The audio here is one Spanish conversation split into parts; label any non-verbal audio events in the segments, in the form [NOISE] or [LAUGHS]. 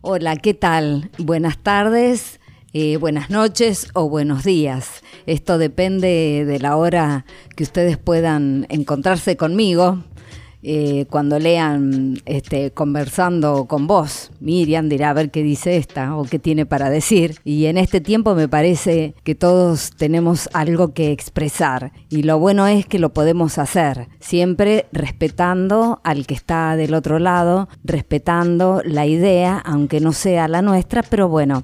Hola, ¿qué tal? Buenas tardes, eh, buenas noches o buenos días. Esto depende de la hora que ustedes puedan encontrarse conmigo. Eh, cuando lean este, conversando con vos. Miriam dirá a ver qué dice esta o qué tiene para decir. Y en este tiempo me parece que todos tenemos algo que expresar. Y lo bueno es que lo podemos hacer, siempre respetando al que está del otro lado, respetando la idea, aunque no sea la nuestra, pero bueno,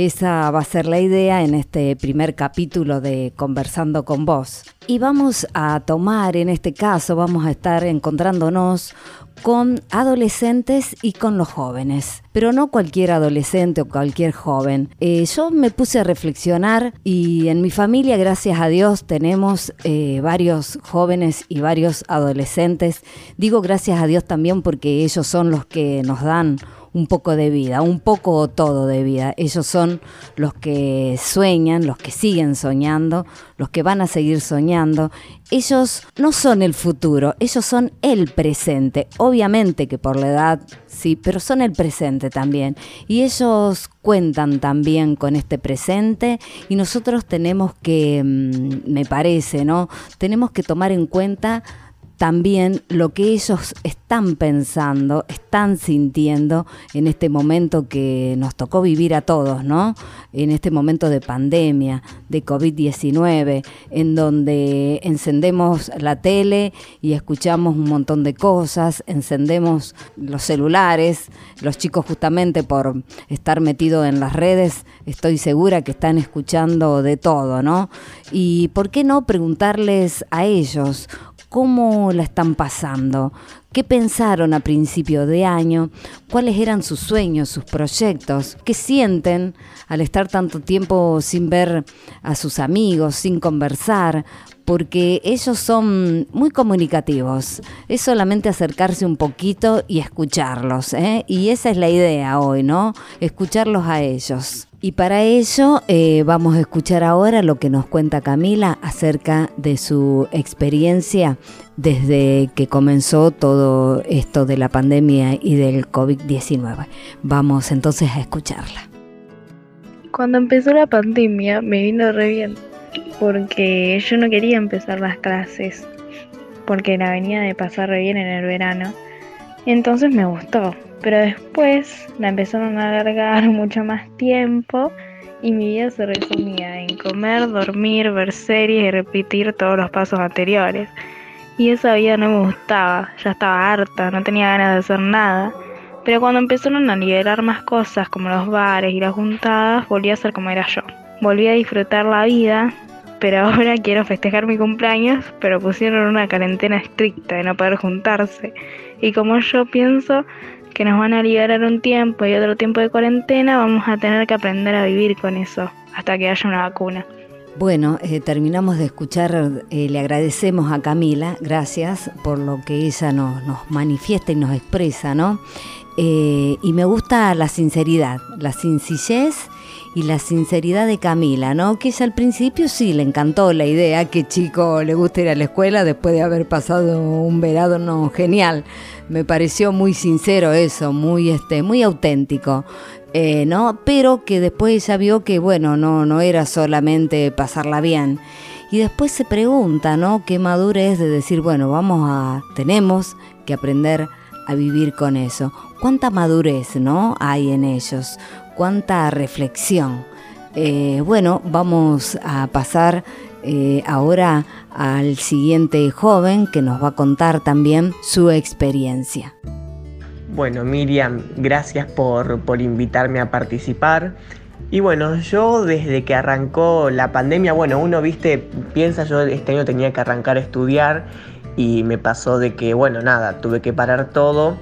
esa va a ser la idea en este primer capítulo de Conversando con vos. Y vamos a tomar, en este caso, vamos a estar encontrándonos con adolescentes y con los jóvenes, pero no cualquier adolescente o cualquier joven. Eh, yo me puse a reflexionar y en mi familia, gracias a Dios, tenemos eh, varios jóvenes y varios adolescentes. Digo gracias a Dios también porque ellos son los que nos dan un poco de vida, un poco o todo de vida. Ellos son los que sueñan, los que siguen soñando, los que van a seguir soñando. Ellos no son el futuro, ellos son el presente. Obviamente que por la edad sí, pero son el presente también. Y ellos cuentan también con este presente y nosotros tenemos que, mm, me parece, ¿no? Tenemos que tomar en cuenta también lo que ellos están pensando, están sintiendo en este momento que nos tocó vivir a todos, ¿no? En este momento de pandemia, de COVID-19, en donde encendemos la tele y escuchamos un montón de cosas, encendemos los celulares, los chicos justamente por estar metidos en las redes, estoy segura que están escuchando de todo, ¿no? Y por qué no preguntarles a ellos cómo la están pasando, qué pensaron a principio de año, cuáles eran sus sueños, sus proyectos, qué sienten al estar tanto tiempo sin ver a sus amigos, sin conversar, porque ellos son muy comunicativos. Es solamente acercarse un poquito y escucharlos. ¿eh? Y esa es la idea hoy, ¿no? Escucharlos a ellos. Y para ello eh, vamos a escuchar ahora lo que nos cuenta Camila acerca de su experiencia desde que comenzó todo esto de la pandemia y del COVID-19. Vamos entonces a escucharla. Cuando empezó la pandemia me vino re bien porque yo no quería empezar las clases porque la venía de pasar re bien en el verano. Entonces me gustó pero después la empezaron a alargar [LAUGHS] mucho más tiempo y mi vida se resumía en comer, dormir, ver series y repetir todos los pasos anteriores. Y esa vida no me gustaba, ya estaba harta, no tenía ganas de hacer nada. Pero cuando empezaron a liberar más cosas como los bares y las juntadas, volví a ser como era yo. Volví a disfrutar la vida, pero [LAUGHS] ahora quiero festejar mi cumpleaños, pero pusieron una cuarentena estricta de no poder juntarse. Y como yo pienso que nos van a liberar un tiempo y otro tiempo de cuarentena, vamos a tener que aprender a vivir con eso hasta que haya una vacuna. Bueno, eh, terminamos de escuchar, eh, le agradecemos a Camila, gracias por lo que ella nos, nos manifiesta y nos expresa, ¿no? Eh, y me gusta la sinceridad, la sencillez y la sinceridad de Camila, ¿no? Que ella al principio sí le encantó la idea que chico le gusta ir a la escuela después de haber pasado un verano genial. Me pareció muy sincero eso, muy este, muy auténtico. Eh, ¿no? Pero que después ella vio que bueno, no, no era solamente pasarla bien. Y después se pregunta, ¿no? Qué madurez de decir, bueno, vamos a, tenemos que aprender a vivir con eso. ¿Cuánta madurez, ¿no? Hay en ellos cuánta reflexión. Eh, bueno, vamos a pasar eh, ahora al siguiente joven que nos va a contar también su experiencia. Bueno, Miriam, gracias por, por invitarme a participar. Y bueno, yo desde que arrancó la pandemia, bueno, uno, viste, piensa, yo este año tenía que arrancar a estudiar y me pasó de que, bueno, nada, tuve que parar todo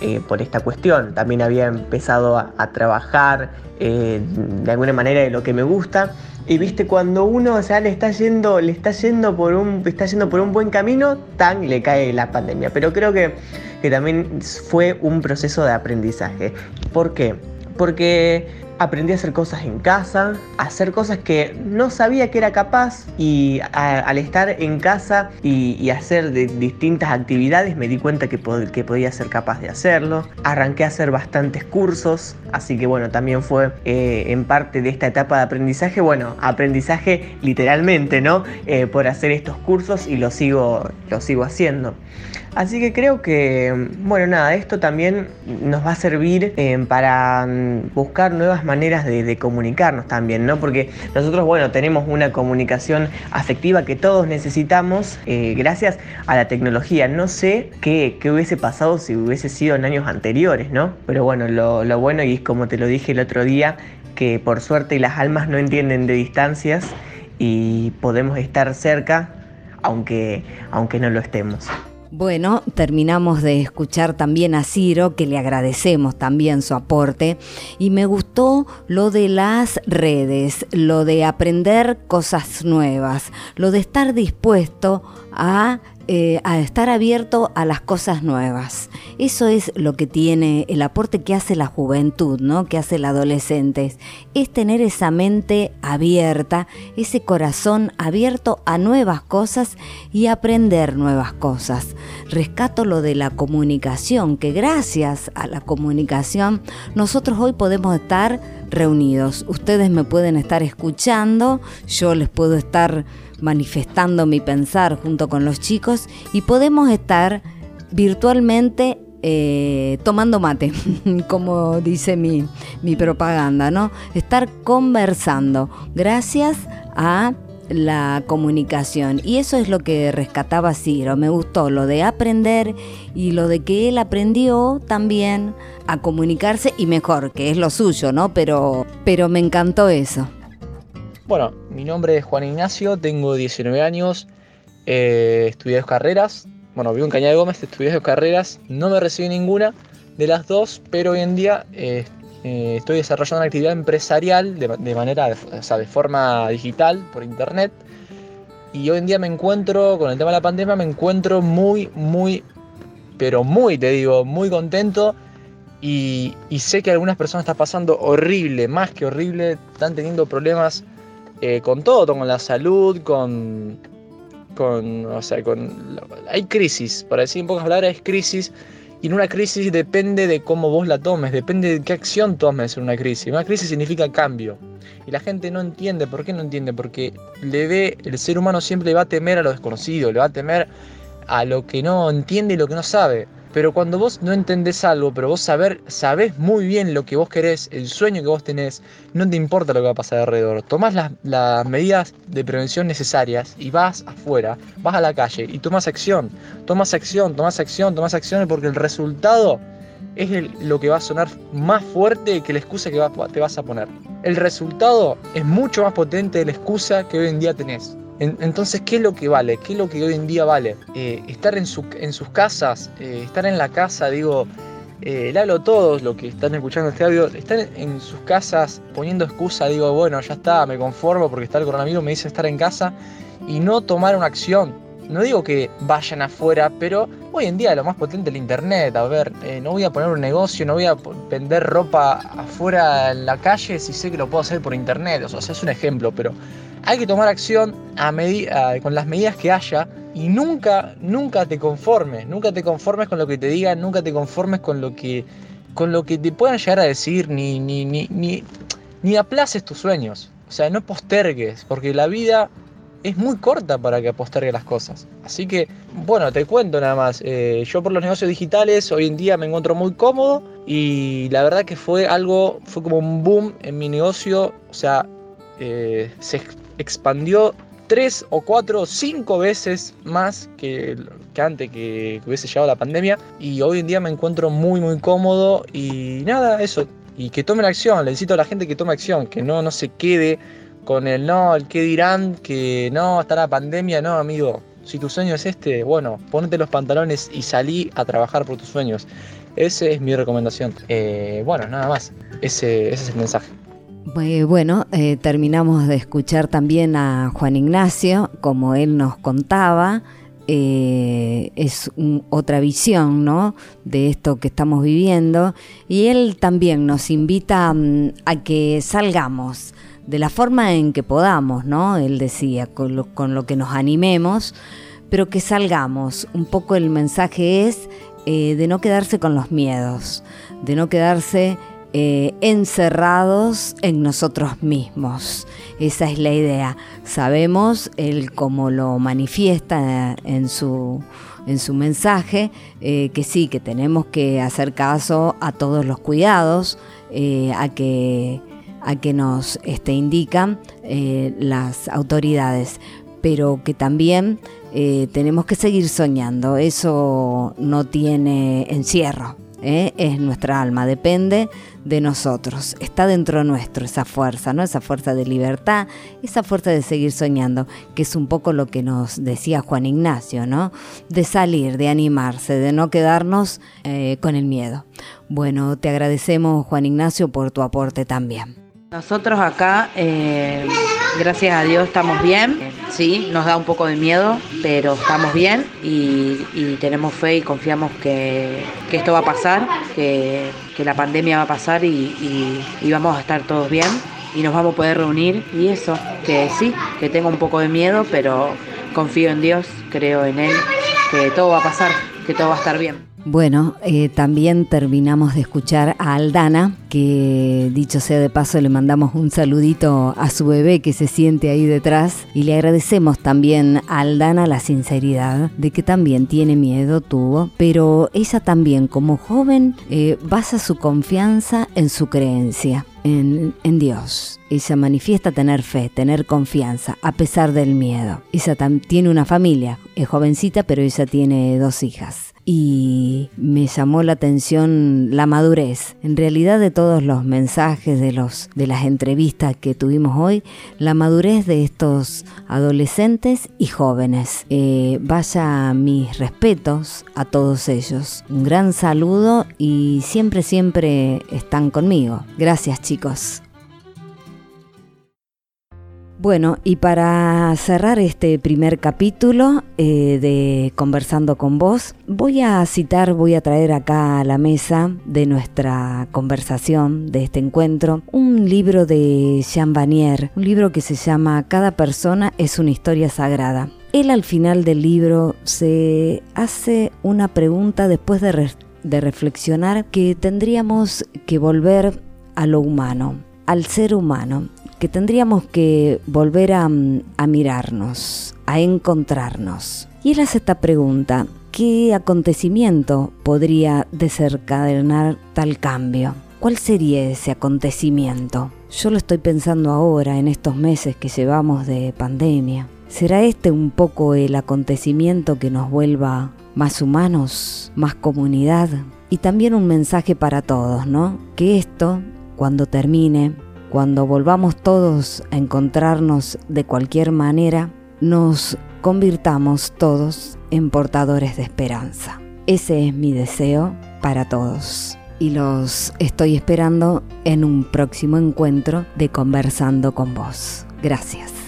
eh, por esta cuestión. También había empezado a, trabajar eh, de alguna manera de lo que me gusta. Y viste, cuando uno o sea, le está yendo, le está yendo por un, está yendo por un buen camino, tan le cae la pandemia. Pero creo que, que también fue un proceso de aprendizaje. ¿Por qué? Porque aprendí a hacer cosas en casa, hacer cosas que no sabía que era capaz y al estar en casa y, hacer distintas actividades me di cuenta que, que, podía ser capaz de hacerlo. Arranqué a hacer bastantes cursos, así que bueno, también fue eh, en parte de esta etapa de aprendizaje, bueno, aprendizaje literalmente, ¿no? Eh, por hacer estos cursos y lo sigo, lo sigo haciendo. Así que creo que, bueno, nada, esto también nos va a servir eh, para mm, buscar nuevas maneras de, comunicarnos también, ¿no? Porque nosotros, bueno, tenemos una comunicación afectiva que todos necesitamos eh, gracias a la tecnología. No sé qué, hubiese pasado si hubiese sido en años anteriores, ¿no? Pero bueno, lo, bueno, y es como te lo dije el otro día, que por suerte las almas no entienden de distancias y podemos estar cerca aunque, aunque no lo estemos. Bueno, terminamos de escuchar también a Ciro, que le agradecemos también su aporte, y me gustó lo de las redes, lo de aprender cosas nuevas, lo de estar dispuesto a eh, a estar abierto a las cosas nuevas. Eso es lo que tiene el aporte que hace la juventud, ¿no? que hace el adolescente. Es tener esa mente abierta, ese corazón abierto a nuevas cosas y aprender nuevas cosas. Rescato lo de la comunicación, que gracias a la comunicación nosotros hoy podemos estar reunidos. Ustedes me pueden estar escuchando, yo les puedo estar manifestando mi pensar junto con los chicos y podemos estar virtualmente eh, tomando mate, [LAUGHS] como dice mi, mi propaganda, ¿no? Estar conversando gracias a la comunicación. Y eso es lo que rescataba Ciro. Me gustó lo de aprender y lo de que él aprendió también a comunicarse y mejor, que es lo suyo, ¿no? Pero, pero me encantó eso. Bueno, mi nombre es Juan Ignacio, tengo 19 años, eh, estudié dos carreras. Bueno, vivo en Cañada de Gómez, estudié dos carreras, no me recibí ninguna de las dos, pero hoy en día eh, eh, estoy desarrollando una actividad empresarial de, manera, o sea, de forma digital, por internet. Y hoy en día me encuentro, con el tema de la pandemia, me encuentro muy, muy, pero muy, te digo, muy contento. Y, y sé que algunas personas están pasando horrible, más que horrible, están teniendo problemas eh, con todo, con la salud, con, con, o sea, con, hay crisis, para decir en pocas palabras, es crisis, y en una crisis depende de cómo vos la tomes, depende de qué acción tomes en una crisis. Una crisis significa cambio. Y la gente no entiende, ¿por qué no entiende? Porque le ve, el ser humano siempre le va a temer a lo desconocido, le va a temer a lo que no entiende y lo que no sabe. Pero cuando vos no entendés algo, pero vos saber, sabés muy bien lo que vos querés, el sueño que vos tenés, no te importa lo que va a pasar alrededor. Tomás las, medidas de prevención necesarias y vas afuera, vas a la calle y tomas acción. Tomas acción, tomas acción, tomas acción porque el resultado es lo que va a sonar más fuerte que la excusa que te vas a poner. El resultado es mucho más potente de la excusa que hoy en día tenés. Entonces, ¿qué es lo que vale? ¿Qué es lo que hoy en día vale? Eh, estar en, en, sus casas, eh, estar en la casa, digo, eh, todos los que están escuchando este audio, están en sus casas poniendo excusa, digo, bueno, ya está, me conformo porque está el coronavirus, me dice estar en casa y no tomar una acción. No digo que vayan afuera, pero hoy en día lo más potente es el internet. A ver, no voy a poner un negocio, no voy a vender ropa afuera en la calle si sé que lo puedo hacer por internet. O sea, es un ejemplo, pero hay que tomar acción con las medidas que haya y nunca, nunca te conformes, nunca te conformes con lo que te digan, nunca te conformes con lo que, con lo que te puedan llegar a decir, ni, ni, ni, ni, ni aplaces tus sueños. O sea, no postergues, porque la vida es muy corta para que postergue las cosas. Así que, bueno, te cuento nada más. Eh, yo por los negocios digitales hoy en día me encuentro muy cómodo y la verdad que fue algo, fue como un boom en mi negocio. O sea, eh, se expandió tres o cuatro o cinco veces más que, antes que, hubiese llegado la pandemia. Y hoy en día me encuentro muy, muy cómodo. Y nada, eso. Y que tomen acción. Le necesito a la gente que tome acción. Que no, no se quede con el no, el que dirán, que no, está la pandemia. No, amigo. Si tu sueño es este, bueno, ponete los pantalones y salí a trabajar por tus sueños. Esa es mi recomendación. Eh, bueno, nada más. Ese, ese es el mensaje. Bueno, eh, terminamos de escuchar también a Juan Ignacio, como él nos contaba, eh, es otra visión ¿no? de esto que estamos viviendo y él también nos invita mm, a que salgamos de la forma en que podamos, ¿no? Él decía, con lo, que nos animemos, pero que salgamos. Un poco el mensaje es eh, de no quedarse con los miedos, de no quedarse eh, encerrados en nosotros mismos. Esa es la idea. Sabemos él como lo manifiesta en su, en su mensaje, eh, que sí, que tenemos que hacer caso a todos los cuidados, a que a que nos este, indican las autoridades, pero que también eh, tenemos que seguir soñando. Eso no tiene encierro. ¿eh? Es nuestra alma, depende de nosotros. Está dentro nuestro esa fuerza, ¿no? Esa fuerza de libertad, esa fuerza de seguir soñando, que es un poco lo que nos decía Juan Ignacio, ¿no? De salir, de animarse, de no quedarnos eh, con el miedo. Bueno, te agradecemos, Juan Ignacio, por tu aporte también. Nosotros acá, eh, gracias a Dios, estamos bien. Sí, nos da un poco de miedo, pero estamos bien y, tenemos fe y confiamos que, esto va a pasar, que, la pandemia va a pasar y, vamos a estar todos bien y nos vamos a poder reunir. Y eso, que sí, que tengo un poco de miedo, pero confío en Dios, creo en Él, que todo va a pasar, que todo va a estar bien. Bueno, eh, también terminamos de escuchar a Aldana, que dicho sea de paso le mandamos un saludito a su bebé que se siente ahí detrás y le agradecemos también a Aldana la sinceridad de que también tiene miedo, tuvo, pero ella también como joven eh, basa su confianza en su creencia. En, en, Dios. Ella manifiesta tener fe, tener confianza, a pesar del miedo. Ella tiene una familia, es jovencita, pero ella tiene dos hijas y me llamó la atención la madurez. En realidad de todos los mensajes, de, los, de las entrevistas que tuvimos hoy, la madurez de estos adolescentes y jóvenes. Eh, vaya mis respetos a todos ellos. Un gran saludo y siempre, siempre están conmigo. Gracias chicos. Bueno, y para cerrar este primer capítulo eh, de Conversando con vos, voy a citar, voy a traer acá a la mesa de nuestra conversación, de este encuentro, un libro de Jean Vanier, un libro que se llama Cada persona es una historia sagrada. Él al final del libro se hace una pregunta después de, de reflexionar que tendríamos que volver a lo humano, al ser humano que tendríamos que volver a, mirarnos, a encontrarnos. Y él hace esta pregunta, ¿qué acontecimiento podría desencadenar tal cambio? ¿Cuál sería ese acontecimiento? Yo lo estoy pensando ahora, en estos meses que llevamos de pandemia. ¿Será este un poco el acontecimiento que nos vuelva más humanos, más comunidad? Y también un mensaje para todos, ¿no? Que esto, cuando termine, cuando volvamos todos a encontrarnos de cualquier manera, nos convirtamos todos en portadores de esperanza. Ese es mi deseo para todos. Y los estoy esperando en un próximo encuentro de Conversando con vos. Gracias.